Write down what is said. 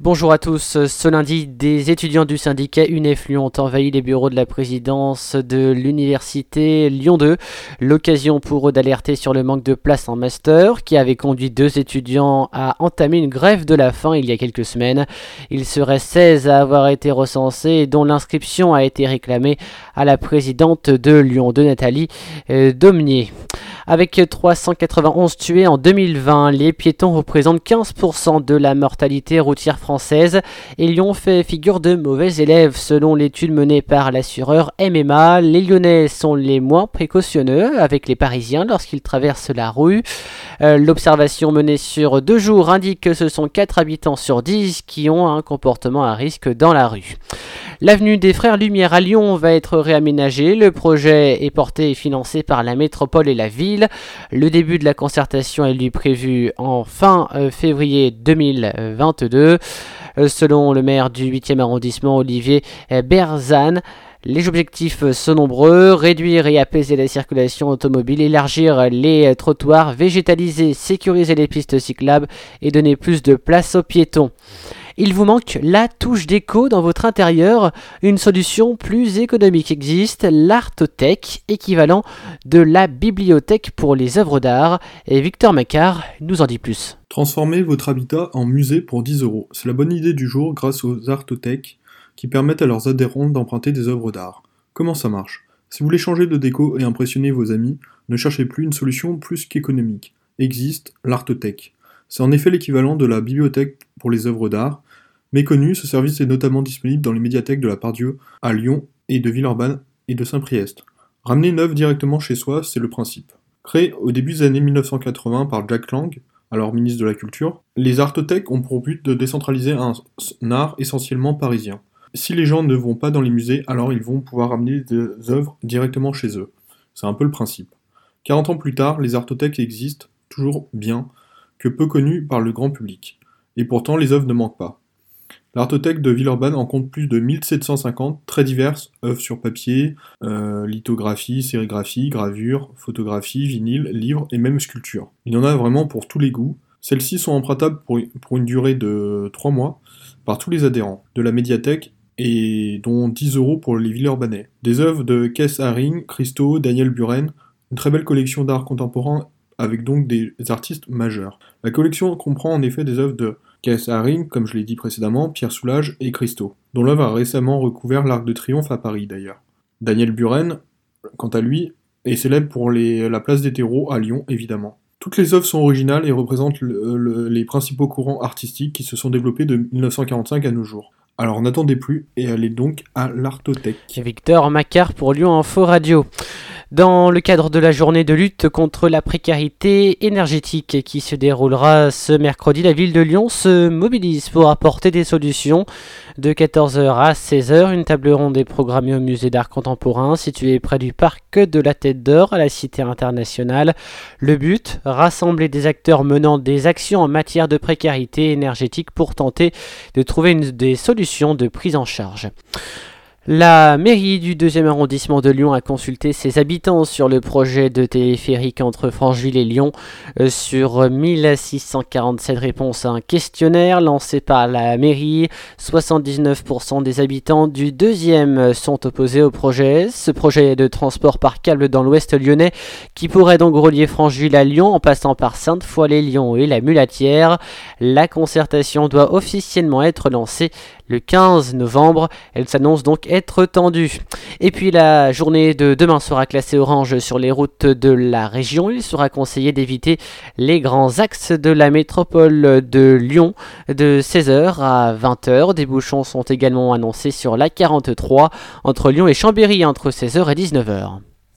Bonjour à tous. Ce lundi, des étudiants du syndicat UNEF Lyon ont envahi les bureaux de la présidence de l'université Lyon 2. L'occasion pour eux d'alerter sur le manque de place en master qui avait conduit deux étudiants à entamer une grève de la faim il y a quelques semaines. Il serait 16 à avoir été recensés dont l'inscription a été réclamée à la présidente de Lyon 2, Nathalie euh, Domnier. Avec 391 tués en 2020, les piétons représentent 15% de la mortalité routière française et Lyon fait figure de mauvais élèves selon l'étude menée par l'assureur MMA. Les Lyonnais sont les moins précautionneux avec les Parisiens lorsqu'ils traversent la rue. Euh, l'observation menée sur deux jours indique que ce sont 4 habitants sur 10 qui ont un comportement à risque dans la rue. L'avenue des Frères Lumière à Lyon va être réaménagée. Le projet est porté et financé par la métropole et la ville. Le début de la concertation est lui prévu en fin euh, février 2022. Euh, selon le maire du 8e arrondissement, Olivier euh, Berzane, les objectifs sont nombreux, réduire et apaiser la circulation automobile, élargir les trottoirs, végétaliser, sécuriser les pistes cyclables et donner plus de place aux piétons. Il vous manque la touche d'écho dans votre intérieur. Une solution plus économique existe, l'Artothèque, équivalent de la bibliothèque pour les œuvres d'art. Et Victor Macquart nous en dit plus. Transformez votre habitat en musée pour 10 euros. C'est la bonne idée du jour grâce aux Artothèques qui permettent à leurs adhérents d'emprunter des œuvres d'art. Comment ça marche? Si vous voulez changer de déco et impressionner vos amis, ne cherchez plus une solution plus qu'économique. Existe l'Artothèque. C'est en effet l'équivalent de la bibliothèque pour les œuvres d'art, Méconnu, ce service est notamment disponible dans les médiathèques de la Pardieu, à Lyon et de Villeurbanne et de Saint-Priest. Ramener œuvre directement chez soi, c'est le principe. Créé au début des années 1980 par Jack Lang, alors ministre de la Culture, les artothèques ont pour but de décentraliser un art essentiellement parisien. Si les gens ne vont pas dans les musées, alors ils vont pouvoir ramener des œuvres directement chez eux. C'est un peu le principe. 40 ans plus tard, les artothèques existent, toujours bien, que peu connues par le grand public. Et pourtant, les œuvres ne manquent pas. L'Artothèque de Villeurbanne en compte plus de 1750, très diverses, œuvres sur papier, euh, lithographie, sérigraphie, gravure, photographie, vinyle, livres et même sculpture. Il y en a vraiment pour tous les goûts. Celles-ci sont empruntables pour, une durée de 3 mois par tous les adhérents de la médiathèque et dont 10 euros pour les Villeurbanais. Des œuvres de Kess Haring, Christo, Daniel Buren, une très belle collection d'art contemporain avec donc des artistes majeurs. La collection comprend en effet des œuvres de Haring, comme je l'ai dit précédemment, Pierre Soulages et Christo, dont l'œuvre a récemment recouvert l'Arc de Triomphe à Paris d'ailleurs. Daniel Buren, quant à lui, est célèbre pour la place des terreaux à Lyon évidemment. Toutes les œuvres sont originales et représentent les principaux courants artistiques qui se sont développés de 1945 à nos jours. Alors n'attendez plus et allez donc à l'Artothèque. Victor Macquart pour Lyon Info Radio. Dans le cadre de la journée de lutte contre la précarité énergétique qui se déroulera ce mercredi, la ville de Lyon se mobilise pour apporter des solutions. De 14h à 16h, une table ronde est programmée au musée d'art contemporain situé près du parc de la Tête d'Or à la Cité internationale. Le but, rassembler des acteurs menant des actions en matière de précarité énergétique pour tenter de trouver des solutions de prise en charge. La mairie du 2e arrondissement de Lyon a consulté ses habitants sur le projet de téléphérique entre Francheville et Lyon. Euh, sur 1647 réponses à un questionnaire lancé par la mairie, 79% des habitants du 2e sont opposés au projet. Ce projet de transport par câble dans l'ouest lyonnais qui pourrait donc relier Francheville à Lyon en passant par Sainte-Foy-les-Lyons et la Mulatière. La concertation doit officiellement être lancée le 15 novembre. Elle s'annonce donc tendue. Et puis la journée de demain sera classée orange sur les routes de la région. Il sera conseillé d'éviter les grands axes de la métropole de Lyon de 16h à 20h. Des bouchons sont également annoncés sur la 43 entre Lyon et Chambéry entre 16h et 19h.